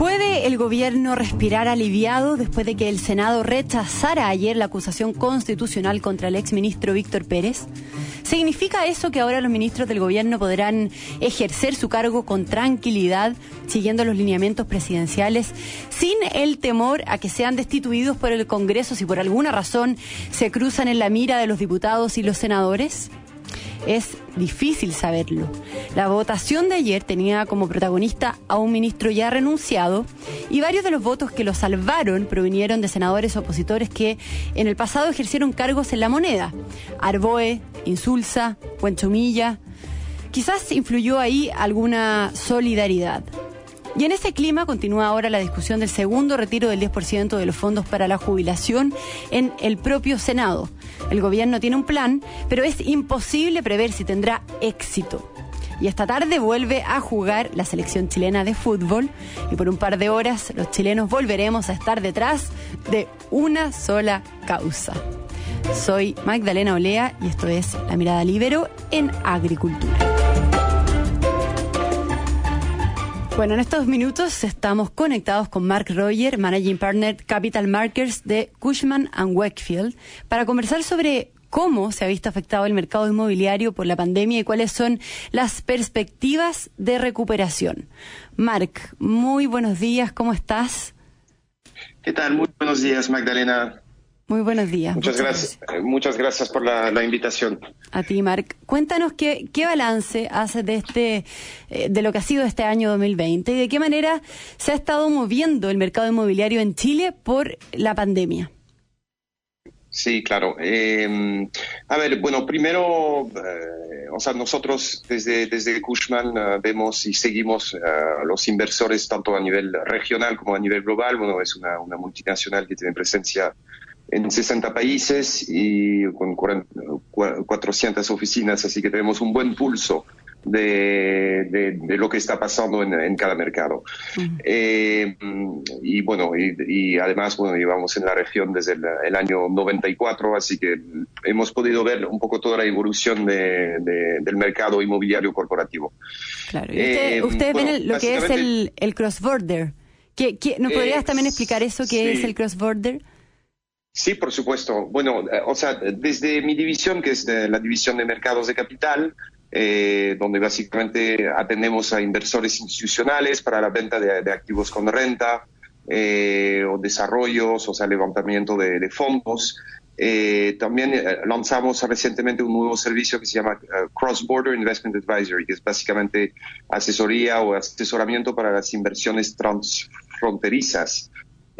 ¿Puede el gobierno respirar aliviado después de que el Senado rechazara ayer la acusación constitucional contra el exministro Víctor Pérez? ¿Significa eso que ahora los ministros del gobierno podrán ejercer su cargo con tranquilidad, siguiendo los lineamientos presidenciales, sin el temor a que sean destituidos por el Congreso si por alguna razón se cruzan en la mira de los diputados y los senadores? Es difícil saberlo. La votación de ayer tenía como protagonista a un ministro ya renunciado y varios de los votos que lo salvaron provinieron de senadores opositores que en el pasado ejercieron cargos en la moneda. Arboe, Insulza, Puenchumilla. Quizás influyó ahí alguna solidaridad. Y en ese clima continúa ahora la discusión del segundo retiro del 10% de los fondos para la jubilación en el propio Senado. El gobierno tiene un plan, pero es imposible prever si tendrá éxito. Y esta tarde vuelve a jugar la selección chilena de fútbol y por un par de horas los chilenos volveremos a estar detrás de una sola causa. Soy Magdalena Olea y esto es La Mirada Libero en Agricultura. Bueno, en estos minutos estamos conectados con Mark Roger, Managing Partner Capital Markets de Cushman ⁇ Wakefield, para conversar sobre cómo se ha visto afectado el mercado inmobiliario por la pandemia y cuáles son las perspectivas de recuperación. Mark, muy buenos días, ¿cómo estás? ¿Qué tal? Muy buenos días, Magdalena. Muy buenos días. Muchas, gracias. Eh, muchas gracias por la, invitación. A ti, Marc. Cuéntanos qué, qué balance hace de este, eh, de lo que ha sido este año 2020 y de qué manera se ha estado moviendo el mercado inmobiliario en Chile por la pandemia. Sí, claro. Em, a ver, bueno, primero, eh, o sea, nosotros desde, desde Cushman vemos y seguimos a los inversores tanto a nivel regional como a nivel global. Bueno, es una, una multinacional que tiene presencia en 60 países y con 400 oficinas, así que tenemos un buen pulso de, de, lo que está pasando en, cada mercado. Eh, y bueno, y, además, bueno, llevamos en la región desde el, año 94, así que hemos podido ver un poco toda la evolución del mercado inmobiliario corporativo. Claro, y ustedes ven lo que es el, el cross-border. ¿No podrías también explicar eso, qué es el cross-border? Sí, por supuesto. Bueno, eh, o sea, desde mi división, que es la división de mercados de capital, eh, donde básicamente atendemos a inversores institucionales para la venta de, activos con renta eh, o desarrollos, o sea, levantamiento de, fondos. también lanzamos recientemente un nuevo servicio que se llama Cross Border Investment Advisory, que es básicamente asesoría o asesoramiento para las inversiones transfronterizas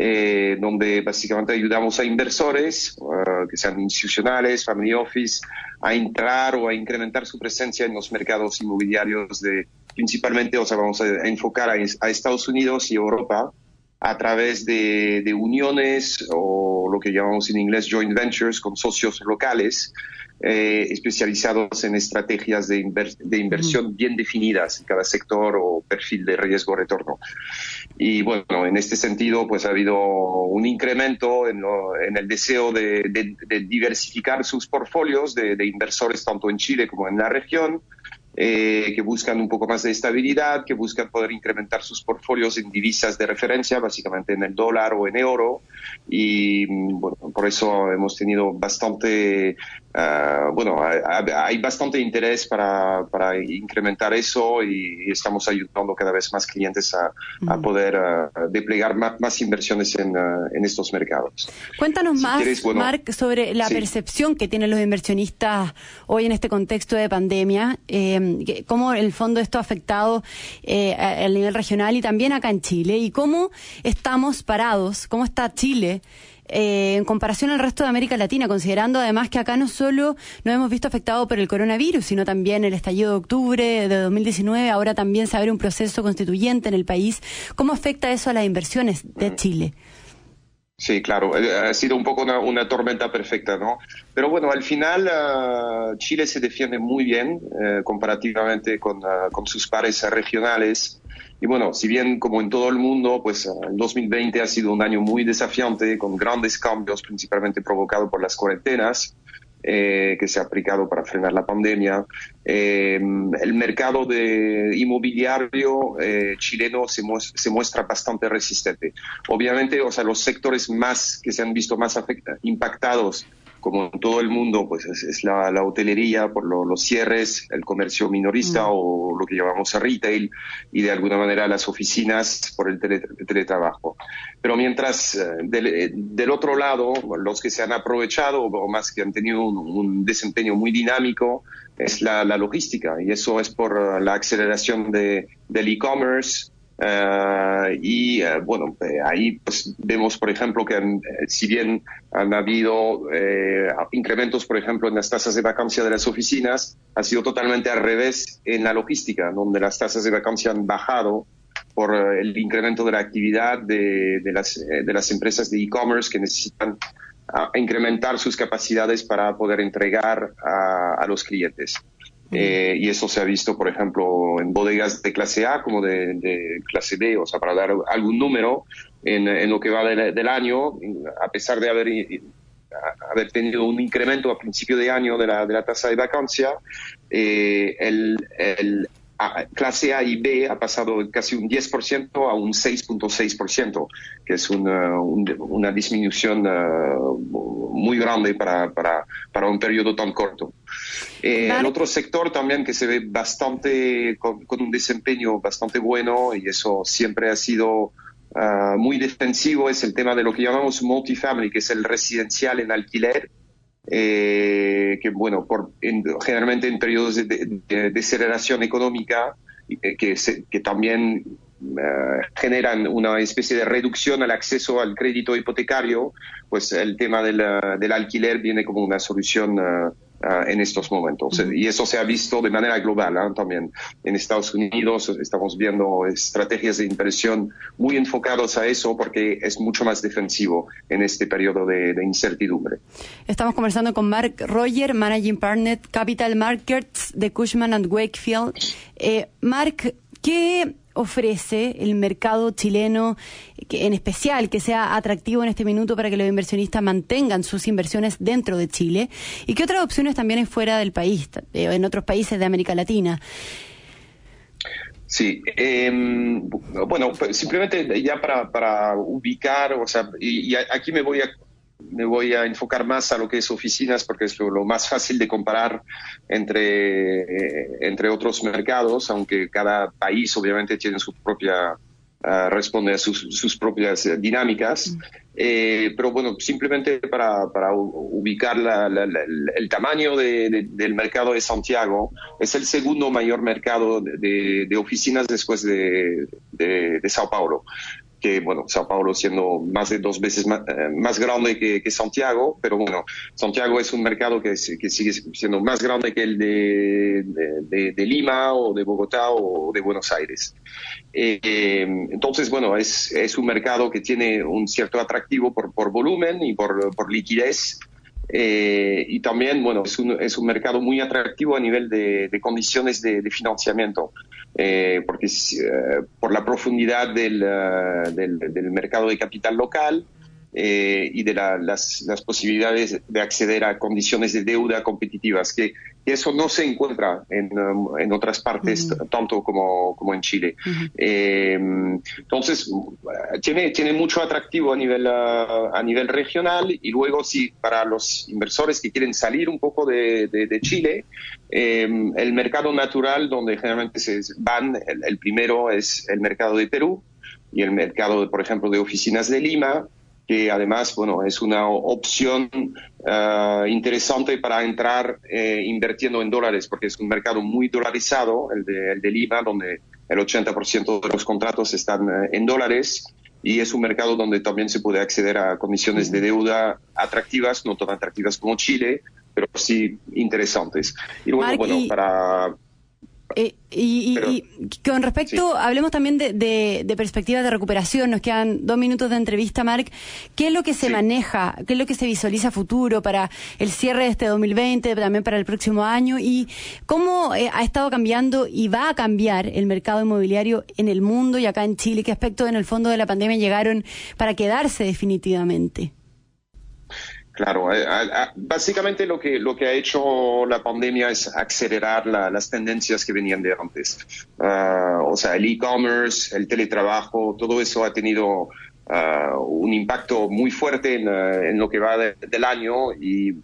eh, donde básicamente ayudamos a inversores, eh, que sean institucionales, family office, a entrar o a incrementar su presencia en los mercados inmobiliarios de principalmente, o sea, vamos a, enfocar a, Estados Unidos y Europa a través de, de, uniones o lo que llamamos en inglés joint ventures con socios locales eh, especializados en estrategias de, de inversión bien definidas en cada sector o perfil de riesgo-retorno. Y bueno, en este sentido, pues ha habido un incremento en, en el deseo de, de, diversificar sus portfolios de, inversores tanto en Chile como en la región. Eh, que buscan un poco más de estabilidad, que buscan poder incrementar sus portfolios en divisas de referencia, básicamente en el dólar o en euro. Y bueno, por eso hemos tenido bastante Ah, bueno, hay, bastante interés para, incrementar eso y, estamos ayudando cada vez más clientes a, poder uh, desplegar más, inversiones en, ah, en, estos mercados. Cuéntanos más, Mark, sobre la percepción que tienen los inversionistas hoy en este contexto de pandemia, eh, cómo el fondo esto ha afectado eh, a nivel regional y también acá en Chile y cómo estamos parados, cómo está Chile eh, en comparación al resto de América Latina, considerando además que acá no solo nos hemos visto afectados por el coronavirus, sino también el estallido de octubre de 2019, ahora también se abre un proceso constituyente en el país. ¿Cómo afecta eso a las inversiones de Chile? Sí, claro, eh, ha sido un poco una, tormenta perfecta, ¿no? Pero bueno, al final ah, Chile se defiende muy bien eh, comparativamente con, ah, con, sus pares regionales. Y bueno, si bien como en todo el mundo, pues el 2020 ha sido un año muy desafiante, con grandes cambios, principalmente provocados por las cuarentenas, eh, que se ha aplicado para frenar la pandemia. Eh, el mercado inmobiliario eh, chileno se, se, muestra bastante resistente. Obviamente, o sea, los sectores más que se han visto más impactados como en todo el mundo, pues es, la, hotelería por los cierres, el comercio minorista mm. o lo que llamamos retail y de alguna manera las oficinas por el, teletrabajo. Pero mientras eh, del, otro lado, los que se han aprovechado o más que han tenido un, desempeño muy dinámico es la, logística y eso es por la aceleración de, del e-commerce, Uh, y uh, bueno, eh, ahí pues vemos, por ejemplo, que eh, si bien han habido eh, incrementos, por ejemplo, en las tasas de vacancia de las oficinas, ha sido totalmente al revés en la logística, donde las tasas de vacancia han bajado por el incremento de la actividad de, las, empresas de e-commerce que necesitan uh, incrementar sus capacidades para poder entregar a los clientes. Eh, y eso se ha visto, por ejemplo, en bodegas de clase A como de, clase B, o sea, para dar algún número en, lo que va del, año, a pesar de haber, haber tenido un incremento a principio de año de la, de la tasa de vacancia, eh, el, el clase A y B ha pasado casi un 10% a un 6.6%, que es una, una disminución uh, muy grande para, para, para, un periodo tan corto. Eh, el otro sector también que se ve bastante, con, un desempeño bastante bueno, y eso siempre ha sido uh, muy defensivo, es el tema de lo que llamamos multifamily, que es el residencial en alquiler eh, que bueno, por, generalmente en periodos de, deceleración económica, eh, que, que también eh, generan una especie de reducción al acceso al crédito hipotecario, pues el tema del, del alquiler viene como una solución Ah, en estos momentos. Y eso se ha visto de manera global ¿ah? también. En Estados Unidos estamos viendo estrategias de inversión muy enfocadas a eso porque es mucho más defensivo en este periodo de, incertidumbre. Estamos conversando con Mark Roger, Managing Partner Capital Markets de Cushman and Wakefield. Eh, Mark, ¿qué ofrece el mercado chileno, que, en especial que sea atractivo en este minuto para que los inversionistas mantengan sus inversiones dentro de Chile? ¿Y qué otras opciones también hay fuera del país, eh, en otros países de América Latina? Sí, em, bueno, pues simplemente ya para, para ubicar, o sea, y, aquí me voy a me voy a enfocar más a lo que es oficinas porque es lo, más fácil de comparar entre, eh, entre otros mercados, aunque cada país obviamente tiene su propia, uh, responde a sus, sus propias dinámicas. Mm. Eh, pero bueno, simplemente para, para ubicar la, el tamaño de, del mercado de Santiago, es el segundo mayor mercado de, de oficinas después de, de, Sao Paulo que bueno, Sao Paulo siendo más de dos veces más, eh, grande que, Santiago, pero bueno, Santiago es un mercado que, que sigue siendo más grande que el de, de, Lima o de Bogotá o de Buenos Aires. Eh, entonces, bueno, es, es un mercado que tiene un cierto atractivo por, por volumen y por, por liquidez. Eh, y también, bueno, es un, es un mercado muy atractivo a nivel de, condiciones de, financiamiento. Eh, porque eh, por la profundidad del, del, mercado de capital local y de la, las, las, posibilidades de acceder a condiciones de deuda competitivas, que, que eso no se encuentra en, um, en otras partes tanto como, como, en Chile. eh, entonces, tiene, tiene mucho atractivo a nivel, uh, a nivel regional y luego sí, para los inversores que quieren salir un poco de, de, de Chile, eh, el mercado natural donde generalmente se van, el, el primero es el mercado de Perú y el mercado, por ejemplo, de oficinas de Lima, que además, bueno, es una opción uh, interesante para entrar eh, invirtiendo en dólares, porque es un mercado muy dolarizado, el de, el de Lima, donde el 80% de los contratos están uh, en dólares y es un mercado donde también se puede acceder a condiciones de deuda atractivas, no tan atractivas como Chile, pero sí interesantes. Y bueno, bueno para eh, y, con respecto, hablemos también de, de, perspectivas de recuperación, nos quedan dos minutos de entrevista, Marc. ¿Qué es lo que se maneja, qué es lo que se visualiza futuro para el cierre de este 2020, también para el próximo año? ¿Y cómo eh, ha estado cambiando y va a cambiar el mercado inmobiliario en el mundo y acá en Chile? ¿Qué aspectos en el fondo de la pandemia llegaron para quedarse definitivamente? Claro, eh, básicamente lo que, lo que ha hecho la pandemia es acelerar las tendencias que venían de antes. Ah, o sea, el e-commerce, el teletrabajo, todo eso ha tenido ah, un impacto muy fuerte en, ah, lo que va del año, y,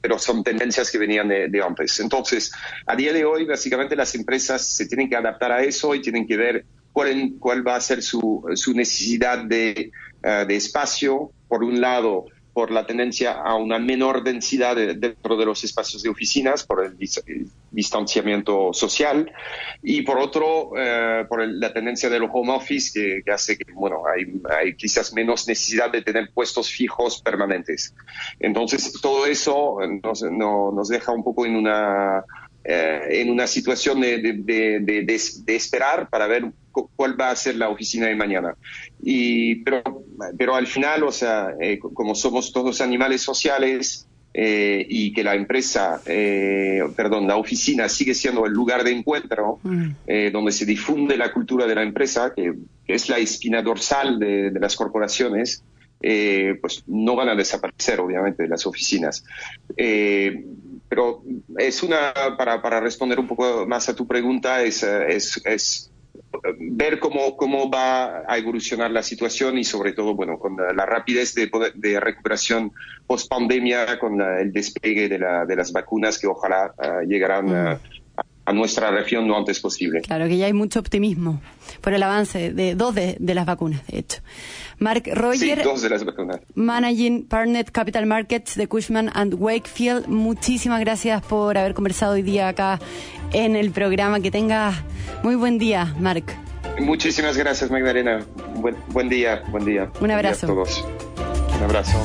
pero son tendencias que venían de, antes. Entonces, a día de hoy, básicamente las empresas se tienen que adaptar a eso y tienen que ver cuál, cuál va a ser su, su necesidad de, de espacio, por un lado, por la tendencia a una menor densidad dentro de los espacios de oficinas, por el, distanciamiento social, y por otro, eh, por la tendencia del home office, que, hace que, bueno, hay, quizás menos necesidad de tener puestos fijos permanentes. Entonces, todo eso nos, nos deja un poco en una eh, en una situación de, de, de, esperar para ver cuál va a ser la oficina de mañana. Y, pero, pero al final, o sea, eh, como somos todos animales sociales, eh, y que la empresa, perdón, la oficina sigue siendo el lugar de encuentro mm. donde se difunde la cultura de la empresa, que, es la espina dorsal de, las corporaciones, pues no van a desaparecer, obviamente, de las oficinas pero es una, para, para, responder un poco más a tu pregunta, es, es, es ver cómo, cómo va a evolucionar la situación y sobre todo, bueno, con la, rapidez de, de recuperación post pandemia, con el despegue de, la, de, las vacunas que ojalá uh, llegarán a, a, nuestra región lo antes posible. Claro que ya hay mucho optimismo por el avance de dos de, de las vacunas, de hecho. Mark Roger, Managing Partner Capital Markets de Cushman and Wakefield. Muchísimas gracias por haber conversado hoy día acá en el programa. Que tengas muy buen día, Mark. Muchísimas gracias, Magdalena. Buen, buen día, buen día. Un abrazo. a todos. Un abrazo.